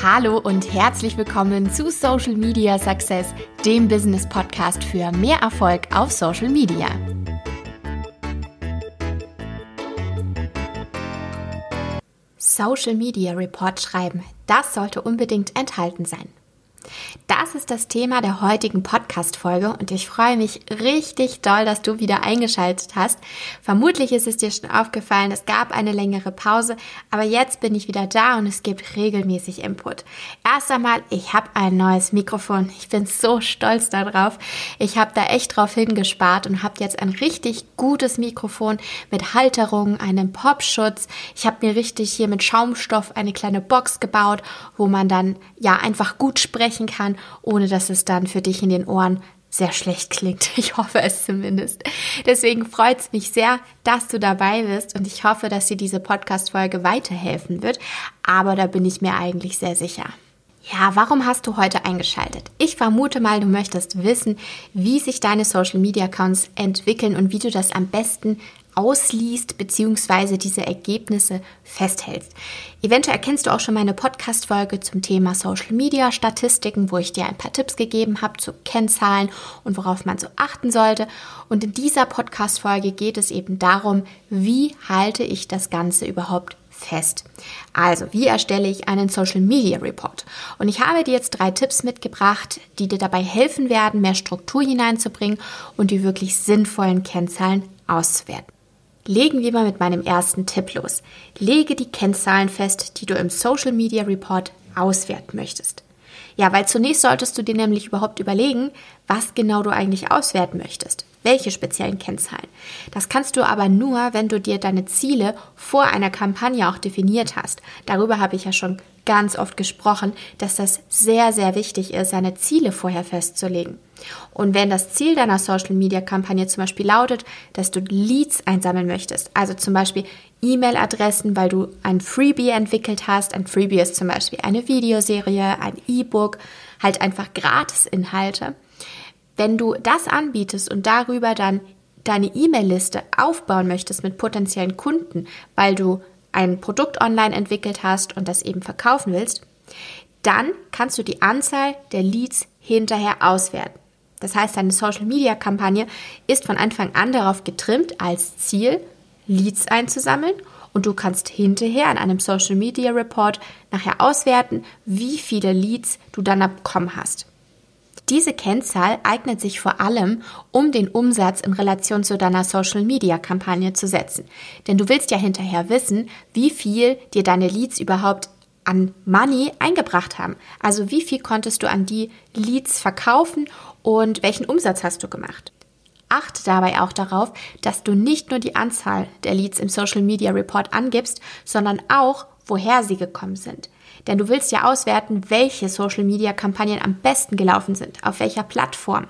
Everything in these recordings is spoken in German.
Hallo und herzlich willkommen zu Social Media Success, dem Business Podcast für mehr Erfolg auf Social Media. Social Media Report schreiben, das sollte unbedingt enthalten sein. Das ist das Thema der heutigen Podcast-Folge und ich freue mich richtig doll, dass du wieder eingeschaltet hast. Vermutlich ist es dir schon aufgefallen, es gab eine längere Pause, aber jetzt bin ich wieder da und es gibt regelmäßig Input. Erst einmal, ich habe ein neues Mikrofon. Ich bin so stolz darauf. Ich habe da echt drauf hingespart und habe jetzt ein richtig gutes Mikrofon mit Halterung, einem Popschutz. Ich habe mir richtig hier mit Schaumstoff eine kleine Box gebaut, wo man dann ja einfach gut sprechen kann ohne dass es dann für dich in den Ohren sehr schlecht klingt. Ich hoffe es zumindest. Deswegen freut es mich sehr, dass du dabei bist und ich hoffe, dass dir diese Podcast-Folge weiterhelfen wird. Aber da bin ich mir eigentlich sehr sicher. Ja, warum hast du heute eingeschaltet? Ich vermute mal, du möchtest wissen, wie sich deine Social Media Accounts entwickeln und wie du das am besten ausliest bzw. diese Ergebnisse festhältst. Eventuell erkennst du auch schon meine Podcast-Folge zum Thema Social Media Statistiken, wo ich dir ein paar Tipps gegeben habe zu Kennzahlen und worauf man so achten sollte. Und in dieser Podcast-Folge geht es eben darum, wie halte ich das Ganze überhaupt fest. Also, wie erstelle ich einen Social Media Report? Und ich habe dir jetzt drei Tipps mitgebracht, die dir dabei helfen werden, mehr Struktur hineinzubringen und die wirklich sinnvollen Kennzahlen auszuwerten. Legen wir mal mit meinem ersten Tipp los. Lege die Kennzahlen fest, die du im Social Media Report auswerten möchtest. Ja, weil zunächst solltest du dir nämlich überhaupt überlegen, was genau du eigentlich auswerten möchtest. Welche speziellen Kennzahlen. Das kannst du aber nur, wenn du dir deine Ziele vor einer Kampagne auch definiert hast. Darüber habe ich ja schon ganz oft gesprochen, dass das sehr, sehr wichtig ist, seine Ziele vorher festzulegen. Und wenn das Ziel deiner Social-Media-Kampagne zum Beispiel lautet, dass du Leads einsammeln möchtest, also zum Beispiel E-Mail-Adressen, weil du ein Freebie entwickelt hast, ein Freebie ist zum Beispiel eine Videoserie, ein E-Book, halt einfach Gratis-Inhalte. Wenn du das anbietest und darüber dann deine E-Mail-Liste aufbauen möchtest mit potenziellen Kunden, weil du ein Produkt online entwickelt hast und das eben verkaufen willst, dann kannst du die Anzahl der Leads hinterher auswerten. Das heißt, deine Social-Media-Kampagne ist von Anfang an darauf getrimmt, als Ziel Leads einzusammeln und du kannst hinterher in einem Social-Media-Report nachher auswerten, wie viele Leads du dann bekommen hast. Diese Kennzahl eignet sich vor allem, um den Umsatz in Relation zu deiner Social-Media-Kampagne zu setzen. Denn du willst ja hinterher wissen, wie viel dir deine Leads überhaupt an Money eingebracht haben. Also wie viel konntest du an die Leads verkaufen und welchen Umsatz hast du gemacht. Achte dabei auch darauf, dass du nicht nur die Anzahl der Leads im Social Media Report angibst, sondern auch, woher sie gekommen sind. Denn du willst ja auswerten, welche Social Media Kampagnen am besten gelaufen sind, auf welcher Plattform.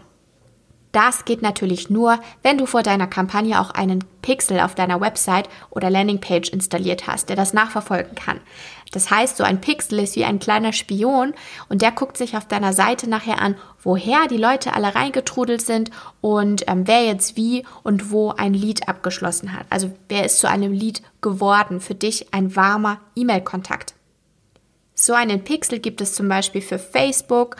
Das geht natürlich nur, wenn du vor deiner Kampagne auch einen Pixel auf deiner Website oder Landingpage installiert hast, der das nachverfolgen kann. Das heißt, so ein Pixel ist wie ein kleiner Spion und der guckt sich auf deiner Seite nachher an, woher die Leute alle reingetrudelt sind und ähm, wer jetzt wie und wo ein Lied abgeschlossen hat. Also wer ist zu einem Lied geworden, für dich ein warmer E-Mail-Kontakt. So einen Pixel gibt es zum Beispiel für Facebook,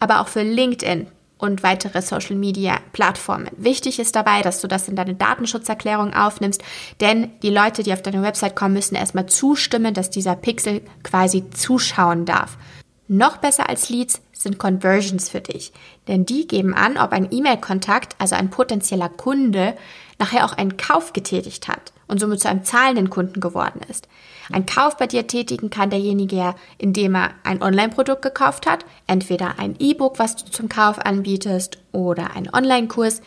aber auch für LinkedIn und weitere Social Media Plattformen. Wichtig ist dabei, dass du das in deine Datenschutzerklärung aufnimmst, denn die Leute, die auf deine Website kommen, müssen erstmal zustimmen, dass dieser Pixel quasi zuschauen darf. Noch besser als Leads sind Conversions für dich, denn die geben an, ob ein E-Mail-Kontakt, also ein potenzieller Kunde, nachher auch einen Kauf getätigt hat und somit zu einem zahlenden Kunden geworden ist. Ein Kauf bei dir tätigen kann derjenige, indem er ein Online-Produkt gekauft hat, entweder ein E-Book, was du zum Kauf anbietest, oder einen Online-Kurs,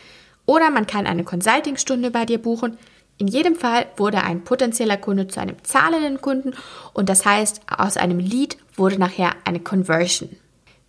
oder man kann eine Consulting-Stunde bei dir buchen. In jedem Fall wurde ein potenzieller Kunde zu einem zahlenden Kunden und das heißt, aus einem Lead wurde nachher eine Conversion.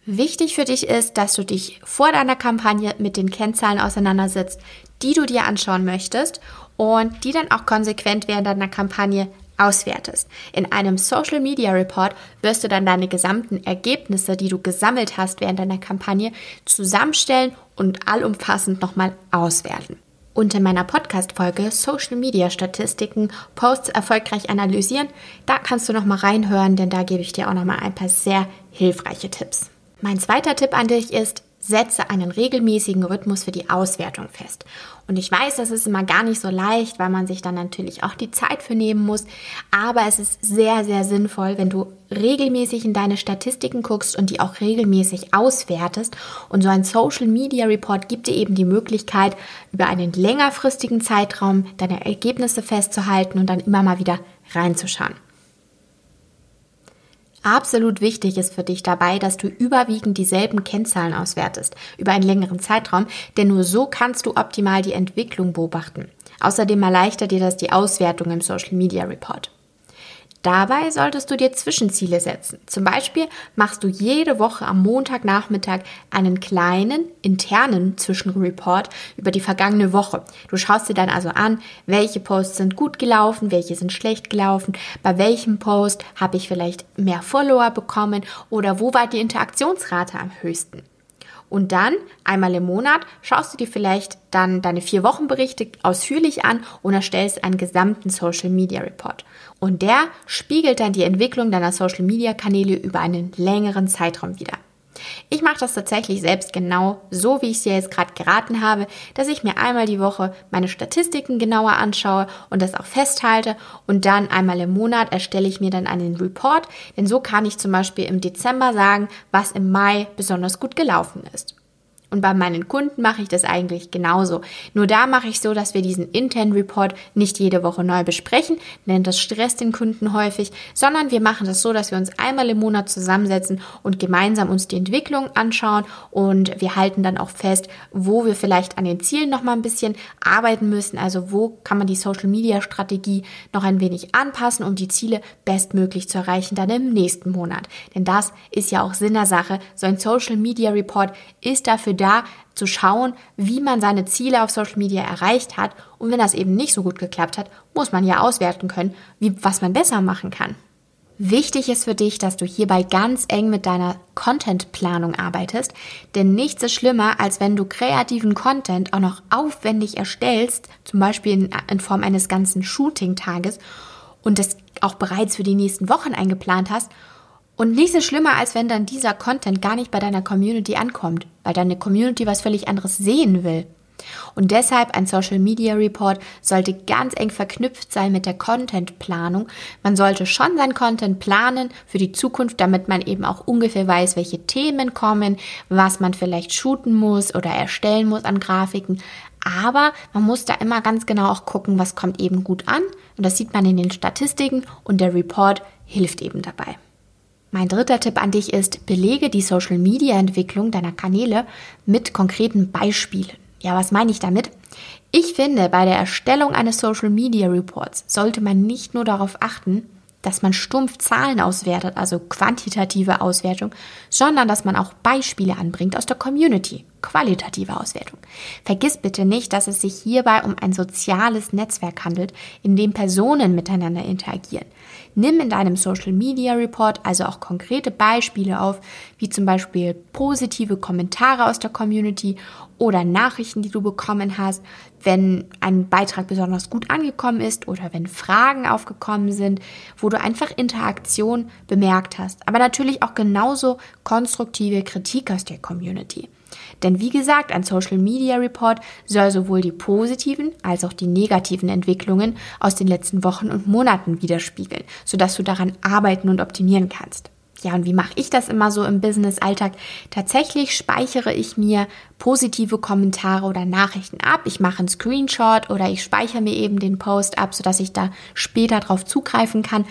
Wichtig für dich ist, dass du dich vor deiner Kampagne mit den Kennzahlen auseinandersetzt, die du dir anschauen möchtest und die dann auch konsequent während deiner Kampagne auswertest. In einem Social Media Report wirst du dann deine gesamten Ergebnisse, die du gesammelt hast während deiner Kampagne, zusammenstellen und allumfassend nochmal auswerten. Und in meiner Podcast-Folge Social Media Statistiken, Posts erfolgreich analysieren, da kannst du noch mal reinhören, denn da gebe ich dir auch noch mal ein paar sehr hilfreiche Tipps. Mein zweiter Tipp an dich ist, setze einen regelmäßigen Rhythmus für die Auswertung fest. Und ich weiß, das ist immer gar nicht so leicht, weil man sich dann natürlich auch die Zeit für nehmen muss. Aber es ist sehr, sehr sinnvoll, wenn du regelmäßig in deine Statistiken guckst und die auch regelmäßig auswertest. Und so ein Social Media Report gibt dir eben die Möglichkeit, über einen längerfristigen Zeitraum deine Ergebnisse festzuhalten und dann immer mal wieder reinzuschauen. Absolut wichtig ist für dich dabei, dass du überwiegend dieselben Kennzahlen auswertest über einen längeren Zeitraum, denn nur so kannst du optimal die Entwicklung beobachten. Außerdem erleichtert dir das die Auswertung im Social Media Report. Dabei solltest du dir Zwischenziele setzen. Zum Beispiel machst du jede Woche am Montagnachmittag einen kleinen internen Zwischenreport über die vergangene Woche. Du schaust dir dann also an, welche Posts sind gut gelaufen, welche sind schlecht gelaufen, bei welchem Post habe ich vielleicht mehr Follower bekommen oder wo war die Interaktionsrate am höchsten. Und dann, einmal im Monat, schaust du dir vielleicht dann deine vier Wochenberichte ausführlich an und erstellst einen gesamten Social Media Report. Und der spiegelt dann die Entwicklung deiner Social Media Kanäle über einen längeren Zeitraum wieder. Ich mache das tatsächlich selbst genau so, wie ich es dir jetzt gerade geraten habe, dass ich mir einmal die Woche meine Statistiken genauer anschaue und das auch festhalte und dann einmal im Monat erstelle ich mir dann einen Report, denn so kann ich zum Beispiel im Dezember sagen, was im Mai besonders gut gelaufen ist. Und bei meinen Kunden mache ich das eigentlich genauso. Nur da mache ich so, dass wir diesen internen Report nicht jede Woche neu besprechen, denn das stresst den Kunden häufig, sondern wir machen das so, dass wir uns einmal im Monat zusammensetzen und gemeinsam uns die Entwicklung anschauen und wir halten dann auch fest, wo wir vielleicht an den Zielen noch mal ein bisschen arbeiten müssen. Also wo kann man die Social Media Strategie noch ein wenig anpassen, um die Ziele bestmöglich zu erreichen dann im nächsten Monat. Denn das ist ja auch Sinn der Sache. So ein Social Media Report ist dafür da, da zu schauen, wie man seine Ziele auf Social Media erreicht hat. Und wenn das eben nicht so gut geklappt hat, muss man ja auswerten können, wie, was man besser machen kann. Wichtig ist für dich, dass du hierbei ganz eng mit deiner Contentplanung arbeitest, denn nichts ist schlimmer, als wenn du kreativen Content auch noch aufwendig erstellst, zum Beispiel in, in Form eines ganzen Shooting-Tages und das auch bereits für die nächsten Wochen eingeplant hast und nichts ist schlimmer, als wenn dann dieser Content gar nicht bei deiner Community ankommt, weil deine Community was völlig anderes sehen will. Und deshalb ein Social Media Report sollte ganz eng verknüpft sein mit der Content-Planung. Man sollte schon sein Content planen für die Zukunft, damit man eben auch ungefähr weiß, welche Themen kommen, was man vielleicht shooten muss oder erstellen muss an Grafiken. Aber man muss da immer ganz genau auch gucken, was kommt eben gut an. Und das sieht man in den Statistiken und der Report hilft eben dabei. Mein dritter Tipp an dich ist, belege die Social Media Entwicklung deiner Kanäle mit konkreten Beispielen. Ja, was meine ich damit? Ich finde, bei der Erstellung eines Social Media Reports sollte man nicht nur darauf achten, dass man stumpf Zahlen auswertet, also quantitative Auswertung, sondern dass man auch Beispiele anbringt aus der Community, qualitative Auswertung. Vergiss bitte nicht, dass es sich hierbei um ein soziales Netzwerk handelt, in dem Personen miteinander interagieren. Nimm in deinem Social Media Report also auch konkrete Beispiele auf, wie zum Beispiel positive Kommentare aus der Community oder Nachrichten, die du bekommen hast, wenn ein Beitrag besonders gut angekommen ist oder wenn Fragen aufgekommen sind, wo du einfach Interaktion bemerkt hast. Aber natürlich auch genauso konstruktive Kritik aus der Community. Denn wie gesagt, ein Social Media Report soll sowohl die positiven als auch die negativen Entwicklungen aus den letzten Wochen und Monaten widerspiegeln, sodass du daran arbeiten und optimieren kannst. Ja, und wie mache ich das immer so im Business-Alltag? Tatsächlich speichere ich mir positive Kommentare oder Nachrichten ab. Ich mache einen Screenshot oder ich speichere mir eben den Post ab, sodass ich da später drauf zugreifen kann.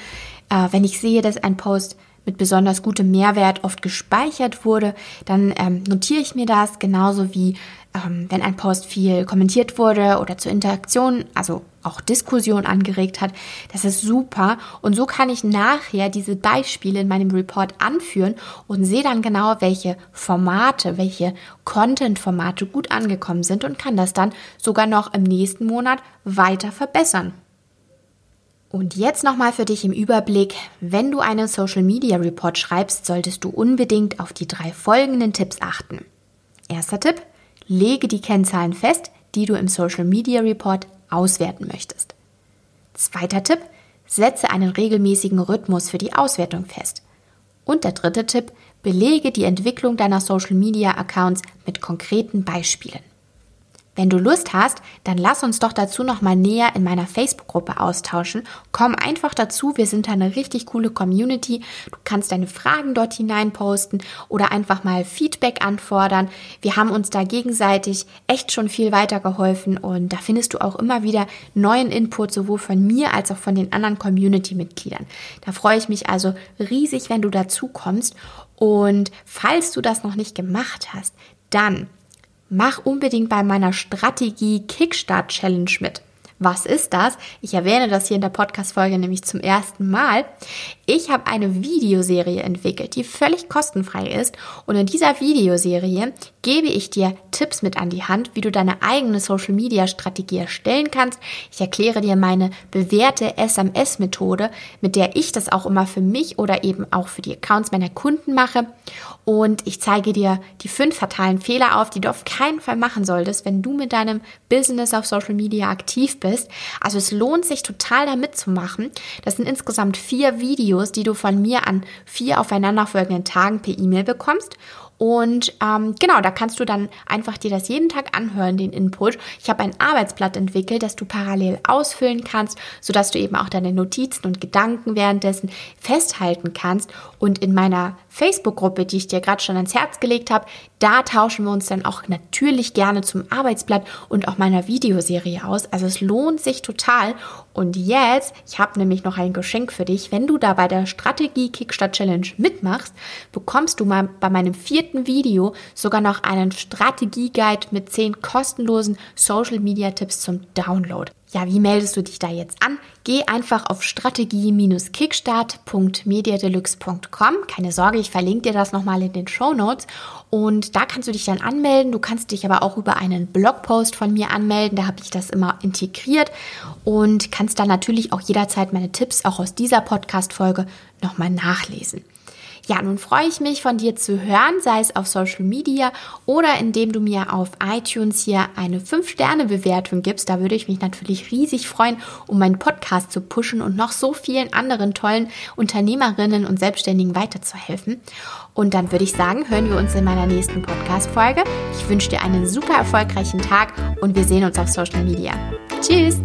Äh, wenn ich sehe, dass ein Post mit besonders gutem Mehrwert oft gespeichert wurde, dann ähm, notiere ich mir das genauso wie ähm, wenn ein Post viel kommentiert wurde oder zur Interaktion, also auch Diskussion angeregt hat. Das ist super. Und so kann ich nachher diese Beispiele in meinem Report anführen und sehe dann genau, welche Formate, welche Content-Formate gut angekommen sind und kann das dann sogar noch im nächsten Monat weiter verbessern. Und jetzt nochmal für dich im Überblick. Wenn du einen Social Media Report schreibst, solltest du unbedingt auf die drei folgenden Tipps achten. Erster Tipp. Lege die Kennzahlen fest, die du im Social Media Report auswerten möchtest. Zweiter Tipp, setze einen regelmäßigen Rhythmus für die Auswertung fest. Und der dritte Tipp, belege die Entwicklung deiner Social Media Accounts mit konkreten Beispielen. Wenn du Lust hast, dann lass uns doch dazu noch mal näher in meiner Facebook-Gruppe austauschen. Komm einfach dazu, wir sind da eine richtig coole Community. Du kannst deine Fragen dort hinein posten oder einfach mal Feedback anfordern. Wir haben uns da gegenseitig echt schon viel weitergeholfen und da findest du auch immer wieder neuen Input sowohl von mir als auch von den anderen Community-Mitgliedern. Da freue ich mich also riesig, wenn du dazu kommst. Und falls du das noch nicht gemacht hast, dann mach unbedingt bei meiner Strategie Kickstart Challenge mit. Was ist das? Ich erwähne das hier in der Podcast-Folge nämlich zum ersten Mal. Ich habe eine Videoserie entwickelt, die völlig kostenfrei ist. Und in dieser Videoserie gebe ich dir Tipps mit an die Hand, wie du deine eigene Social-Media-Strategie erstellen kannst. Ich erkläre dir meine bewährte SMS-Methode, mit der ich das auch immer für mich oder eben auch für die Accounts meiner Kunden mache. Und ich zeige dir die fünf fatalen Fehler auf, die du auf keinen Fall machen solltest, wenn du mit deinem Business auf Social Media aktiv bist. Also es lohnt sich total da mitzumachen. Das sind insgesamt vier Videos, die du von mir an vier aufeinanderfolgenden Tagen per E-Mail bekommst. Und ähm, genau, da kannst du dann einfach dir das jeden Tag anhören, den Input. Ich habe ein Arbeitsblatt entwickelt, das du parallel ausfüllen kannst, sodass du eben auch deine Notizen und Gedanken währenddessen festhalten kannst. Und in meiner Facebook-Gruppe, die ich dir gerade schon ans Herz gelegt habe, da tauschen wir uns dann auch natürlich gerne zum Arbeitsblatt und auch meiner Videoserie aus. Also es lohnt sich total. Und jetzt, ich habe nämlich noch ein Geschenk für dich. Wenn du da bei der Strategie Kickstart Challenge mitmachst, bekommst du mal bei meinem vierten Video sogar noch einen Strategie-Guide mit zehn kostenlosen Social Media Tipps zum Download. Ja, wie meldest du dich da jetzt an? Geh einfach auf strategie-kickstart.mediadeluxe.com. Keine Sorge, ich verlinke dir das nochmal in den Show Notes. Und da kannst du dich dann anmelden. Du kannst dich aber auch über einen Blogpost von mir anmelden. Da habe ich das immer integriert und kannst dann natürlich auch jederzeit meine Tipps auch aus dieser Podcast-Folge nochmal nachlesen. Ja, nun freue ich mich von dir zu hören, sei es auf Social Media oder indem du mir auf iTunes hier eine 5-Sterne-Bewertung gibst. Da würde ich mich natürlich riesig freuen, um meinen Podcast zu pushen und noch so vielen anderen tollen Unternehmerinnen und Selbstständigen weiterzuhelfen. Und dann würde ich sagen, hören wir uns in meiner nächsten Podcast-Folge. Ich wünsche dir einen super erfolgreichen Tag und wir sehen uns auf Social Media. Tschüss!